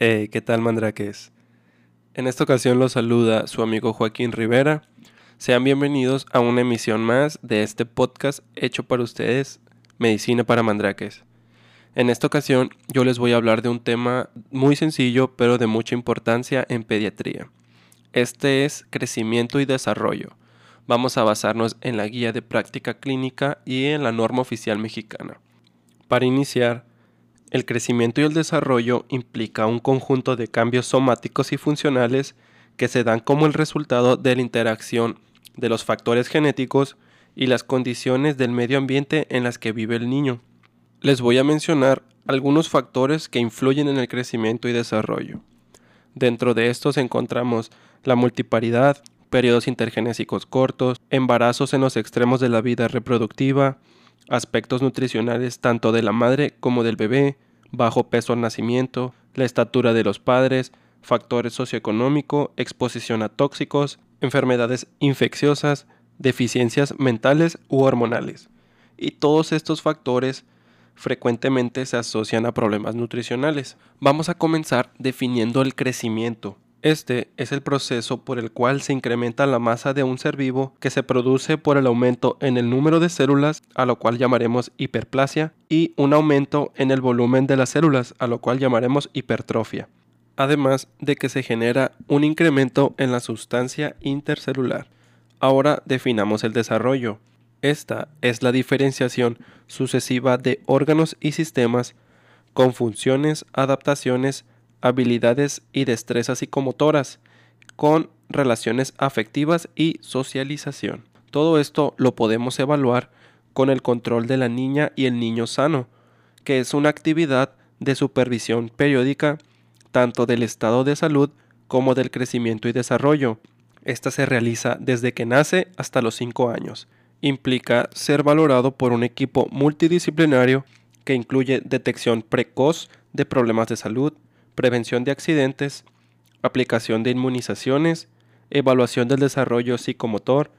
Hey, ¿qué tal mandraques? En esta ocasión los saluda su amigo Joaquín Rivera. Sean bienvenidos a una emisión más de este podcast hecho para ustedes, Medicina para Mandraques. En esta ocasión yo les voy a hablar de un tema muy sencillo pero de mucha importancia en pediatría. Este es crecimiento y desarrollo. Vamos a basarnos en la guía de práctica clínica y en la norma oficial mexicana. Para iniciar, el crecimiento y el desarrollo implica un conjunto de cambios somáticos y funcionales que se dan como el resultado de la interacción de los factores genéticos y las condiciones del medio ambiente en las que vive el niño. Les voy a mencionar algunos factores que influyen en el crecimiento y desarrollo. Dentro de estos encontramos la multiparidad, periodos intergenésicos cortos, embarazos en los extremos de la vida reproductiva, aspectos nutricionales tanto de la madre como del bebé, bajo peso al nacimiento, la estatura de los padres, factores socioeconómico, exposición a tóxicos, enfermedades infecciosas, deficiencias mentales u hormonales. Y todos estos factores frecuentemente se asocian a problemas nutricionales. Vamos a comenzar definiendo el crecimiento. Este es el proceso por el cual se incrementa la masa de un ser vivo que se produce por el aumento en el número de células, a lo cual llamaremos hiperplasia, y un aumento en el volumen de las células, a lo cual llamaremos hipertrofia. Además de que se genera un incremento en la sustancia intercelular. Ahora definamos el desarrollo. Esta es la diferenciación sucesiva de órganos y sistemas con funciones, adaptaciones, habilidades y destrezas psicomotoras, con relaciones afectivas y socialización. Todo esto lo podemos evaluar con el control de la niña y el niño sano, que es una actividad de supervisión periódica tanto del estado de salud como del crecimiento y desarrollo. Esta se realiza desde que nace hasta los 5 años. Implica ser valorado por un equipo multidisciplinario que incluye detección precoz de problemas de salud, prevención de accidentes, aplicación de inmunizaciones, evaluación del desarrollo psicomotor,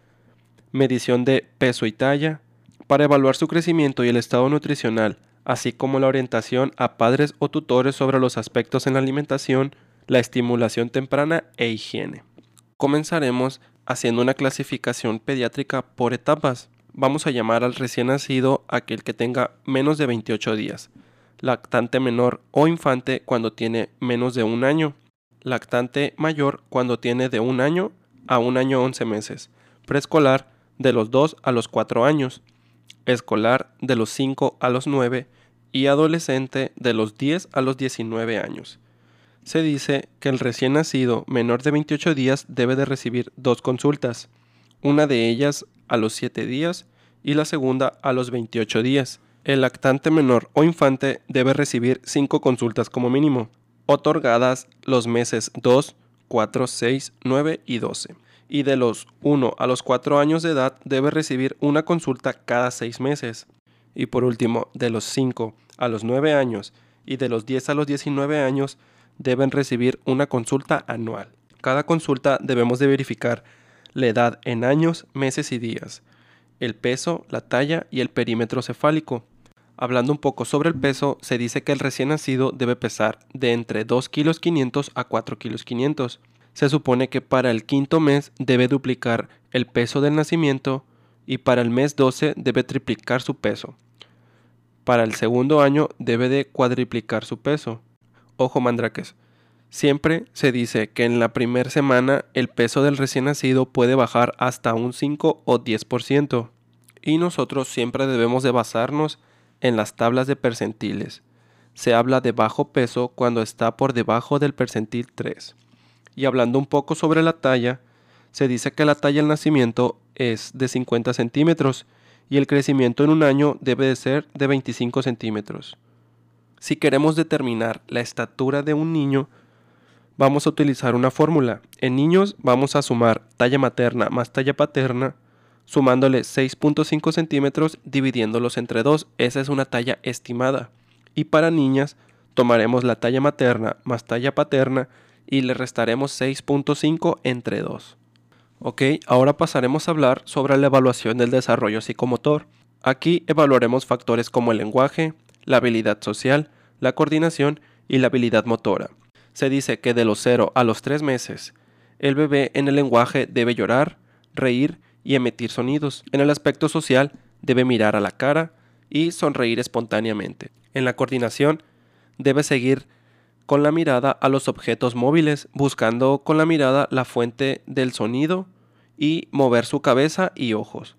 medición de peso y talla, para evaluar su crecimiento y el estado nutricional, así como la orientación a padres o tutores sobre los aspectos en la alimentación, la estimulación temprana e higiene. Comenzaremos haciendo una clasificación pediátrica por etapas. Vamos a llamar al recién nacido aquel que tenga menos de 28 días lactante menor o infante cuando tiene menos de un año, lactante mayor cuando tiene de un año a un año 11 meses, preescolar de los 2 a los 4 años, escolar de los 5 a los 9 y adolescente de los 10 a los 19 años. Se dice que el recién nacido menor de 28 días debe de recibir dos consultas, una de ellas a los 7 días y la segunda a los 28 días el lactante menor o infante debe recibir 5 consultas como mínimo, otorgadas los meses 2, 4, 6, 9 y 12. Y de los 1 a los 4 años de edad debe recibir una consulta cada 6 meses. Y por último, de los 5 a los 9 años y de los 10 a los 19 años deben recibir una consulta anual. Cada consulta debemos de verificar la edad en años, meses y días, el peso, la talla y el perímetro cefálico, Hablando un poco sobre el peso, se dice que el recién nacido debe pesar de entre 2 kilos 500 a 4 kilos 500. Se supone que para el quinto mes debe duplicar el peso del nacimiento y para el mes 12 debe triplicar su peso. Para el segundo año debe de cuadriplicar su peso. Ojo mandraques. Siempre se dice que en la primera semana el peso del recién nacido puede bajar hasta un 5 o 10%. Y nosotros siempre debemos de basarnos en las tablas de percentiles. Se habla de bajo peso cuando está por debajo del percentil 3. Y hablando un poco sobre la talla, se dice que la talla al nacimiento es de 50 centímetros y el crecimiento en un año debe de ser de 25 centímetros. Si queremos determinar la estatura de un niño, vamos a utilizar una fórmula. En niños vamos a sumar talla materna más talla paterna sumándole 6.5 centímetros dividiéndolos entre 2. Esa es una talla estimada. Y para niñas tomaremos la talla materna más talla paterna y le restaremos 6.5 entre 2. Ok, ahora pasaremos a hablar sobre la evaluación del desarrollo psicomotor. Aquí evaluaremos factores como el lenguaje, la habilidad social, la coordinación y la habilidad motora. se dice que de los 0 a los 3 meses, el bebé en el lenguaje debe llorar, reír y emitir sonidos. En el aspecto social, debe mirar a la cara y sonreír espontáneamente. En la coordinación, debe seguir con la mirada a los objetos móviles, buscando con la mirada la fuente del sonido y mover su cabeza y ojos.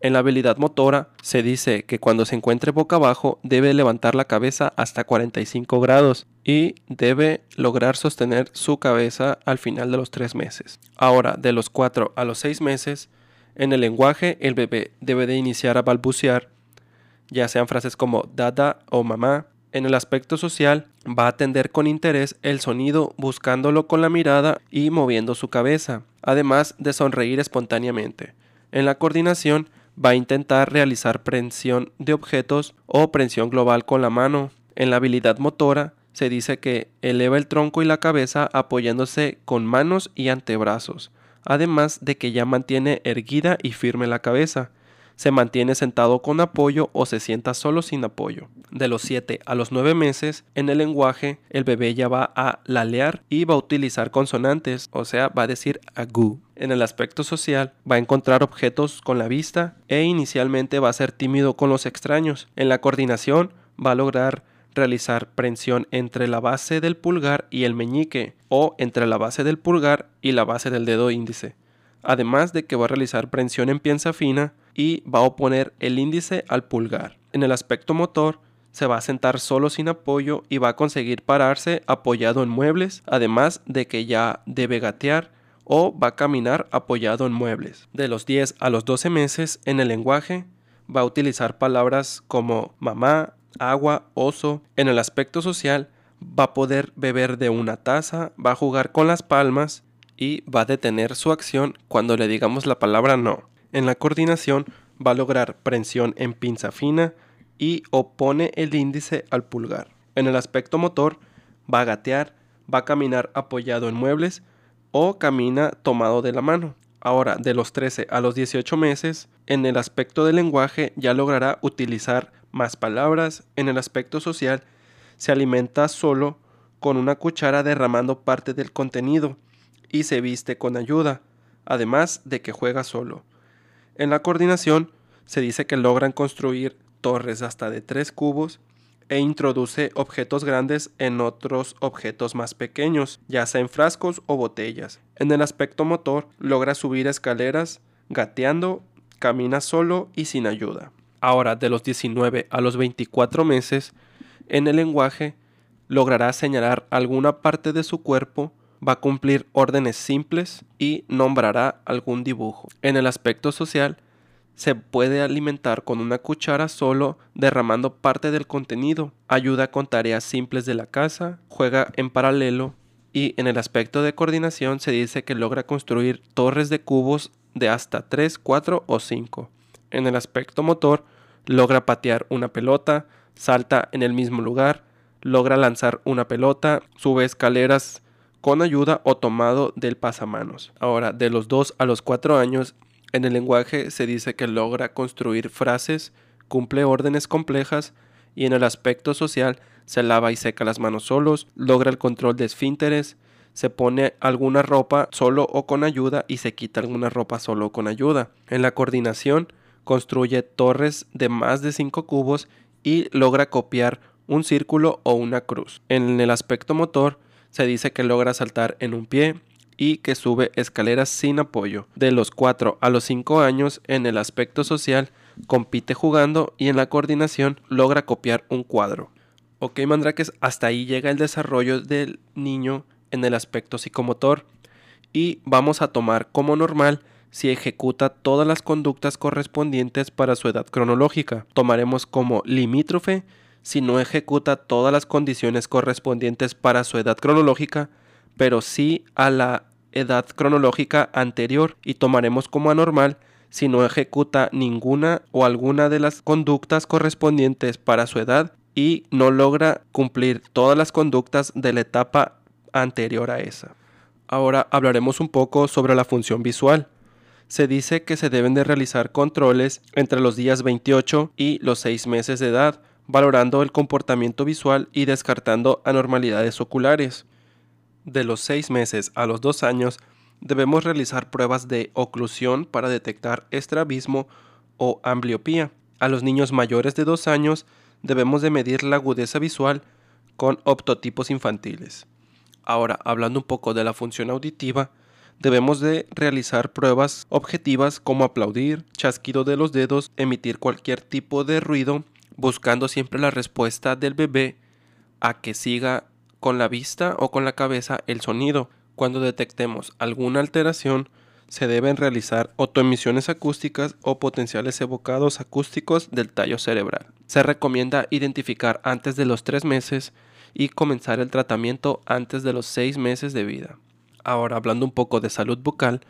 En la habilidad motora se dice que cuando se encuentre boca abajo debe levantar la cabeza hasta 45 grados y debe lograr sostener su cabeza al final de los 3 meses. Ahora, de los 4 a los 6 meses, en el lenguaje el bebé debe de iniciar a balbucear, ya sean frases como dada o mamá, en el aspecto social, va a atender con interés el sonido buscándolo con la mirada y moviendo su cabeza, además de sonreír espontáneamente. En la coordinación, va a intentar realizar prensión de objetos o prensión global con la mano. En la habilidad motora, se dice que eleva el tronco y la cabeza apoyándose con manos y antebrazos, además de que ya mantiene erguida y firme la cabeza se mantiene sentado con apoyo o se sienta solo sin apoyo. De los 7 a los 9 meses, en el lenguaje, el bebé ya va a lalear y va a utilizar consonantes, o sea, va a decir agu. En el aspecto social, va a encontrar objetos con la vista e inicialmente va a ser tímido con los extraños. En la coordinación, va a lograr realizar prensión entre la base del pulgar y el meñique o entre la base del pulgar y la base del dedo índice. Además de que va a realizar prensión en piensa fina, y va a oponer el índice al pulgar. En el aspecto motor, se va a sentar solo sin apoyo y va a conseguir pararse apoyado en muebles, además de que ya debe gatear o va a caminar apoyado en muebles. De los 10 a los 12 meses en el lenguaje va a utilizar palabras como mamá, agua, oso. En el aspecto social va a poder beber de una taza, va a jugar con las palmas y va a detener su acción cuando le digamos la palabra no. En la coordinación va a lograr prensión en pinza fina y opone el índice al pulgar. En el aspecto motor va a gatear, va a caminar apoyado en muebles o camina tomado de la mano. Ahora, de los 13 a los 18 meses, en el aspecto del lenguaje ya logrará utilizar más palabras. En el aspecto social, se alimenta solo con una cuchara derramando parte del contenido y se viste con ayuda, además de que juega solo. En la coordinación se dice que logran construir torres hasta de tres cubos e introduce objetos grandes en otros objetos más pequeños, ya sea en frascos o botellas. En el aspecto motor logra subir escaleras gateando, camina solo y sin ayuda. Ahora, de los 19 a los 24 meses, en el lenguaje logrará señalar alguna parte de su cuerpo va a cumplir órdenes simples y nombrará algún dibujo. En el aspecto social, se puede alimentar con una cuchara solo derramando parte del contenido, ayuda con tareas simples de la casa, juega en paralelo y en el aspecto de coordinación se dice que logra construir torres de cubos de hasta 3, 4 o 5. En el aspecto motor, logra patear una pelota, salta en el mismo lugar, logra lanzar una pelota, sube escaleras con ayuda o tomado del pasamanos. Ahora, de los 2 a los 4 años, en el lenguaje se dice que logra construir frases, cumple órdenes complejas y en el aspecto social se lava y seca las manos solos, logra el control de esfínteres, se pone alguna ropa solo o con ayuda y se quita alguna ropa solo o con ayuda. En la coordinación construye torres de más de 5 cubos y logra copiar un círculo o una cruz. En el aspecto motor se dice que logra saltar en un pie y que sube escaleras sin apoyo. De los 4 a los 5 años, en el aspecto social, compite jugando y en la coordinación logra copiar un cuadro. Ok, Mandrakes, hasta ahí llega el desarrollo del niño en el aspecto psicomotor y vamos a tomar como normal si ejecuta todas las conductas correspondientes para su edad cronológica. Tomaremos como limítrofe si no ejecuta todas las condiciones correspondientes para su edad cronológica, pero sí a la edad cronológica anterior y tomaremos como anormal si no ejecuta ninguna o alguna de las conductas correspondientes para su edad y no logra cumplir todas las conductas de la etapa anterior a esa. Ahora hablaremos un poco sobre la función visual. Se dice que se deben de realizar controles entre los días 28 y los 6 meses de edad valorando el comportamiento visual y descartando anormalidades oculares. De los 6 meses a los 2 años, debemos realizar pruebas de oclusión para detectar estrabismo o ambliopía. A los niños mayores de 2 años, debemos de medir la agudeza visual con optotipos infantiles. Ahora, hablando un poco de la función auditiva, debemos de realizar pruebas objetivas como aplaudir, chasquido de los dedos, emitir cualquier tipo de ruido, buscando siempre la respuesta del bebé a que siga con la vista o con la cabeza el sonido. Cuando detectemos alguna alteración, se deben realizar autoemisiones acústicas o potenciales evocados acústicos del tallo cerebral. Se recomienda identificar antes de los 3 meses y comenzar el tratamiento antes de los 6 meses de vida. Ahora, hablando un poco de salud bucal,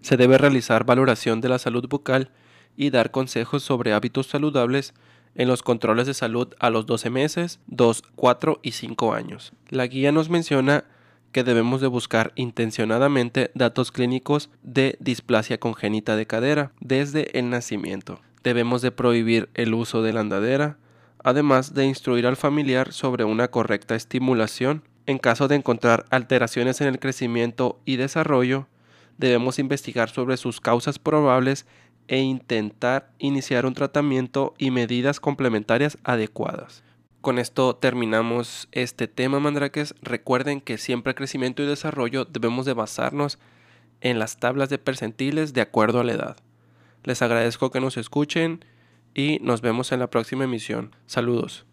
se debe realizar valoración de la salud bucal y dar consejos sobre hábitos saludables en los controles de salud a los 12 meses, 2, 4 y 5 años. La guía nos menciona que debemos de buscar intencionadamente datos clínicos de displasia congénita de cadera desde el nacimiento. Debemos de prohibir el uso de la andadera, además de instruir al familiar sobre una correcta estimulación. En caso de encontrar alteraciones en el crecimiento y desarrollo, debemos investigar sobre sus causas probables e intentar iniciar un tratamiento y medidas complementarias adecuadas. Con esto terminamos este tema, mandraques. Recuerden que siempre crecimiento y desarrollo debemos de basarnos en las tablas de percentiles de acuerdo a la edad. Les agradezco que nos escuchen y nos vemos en la próxima emisión. Saludos.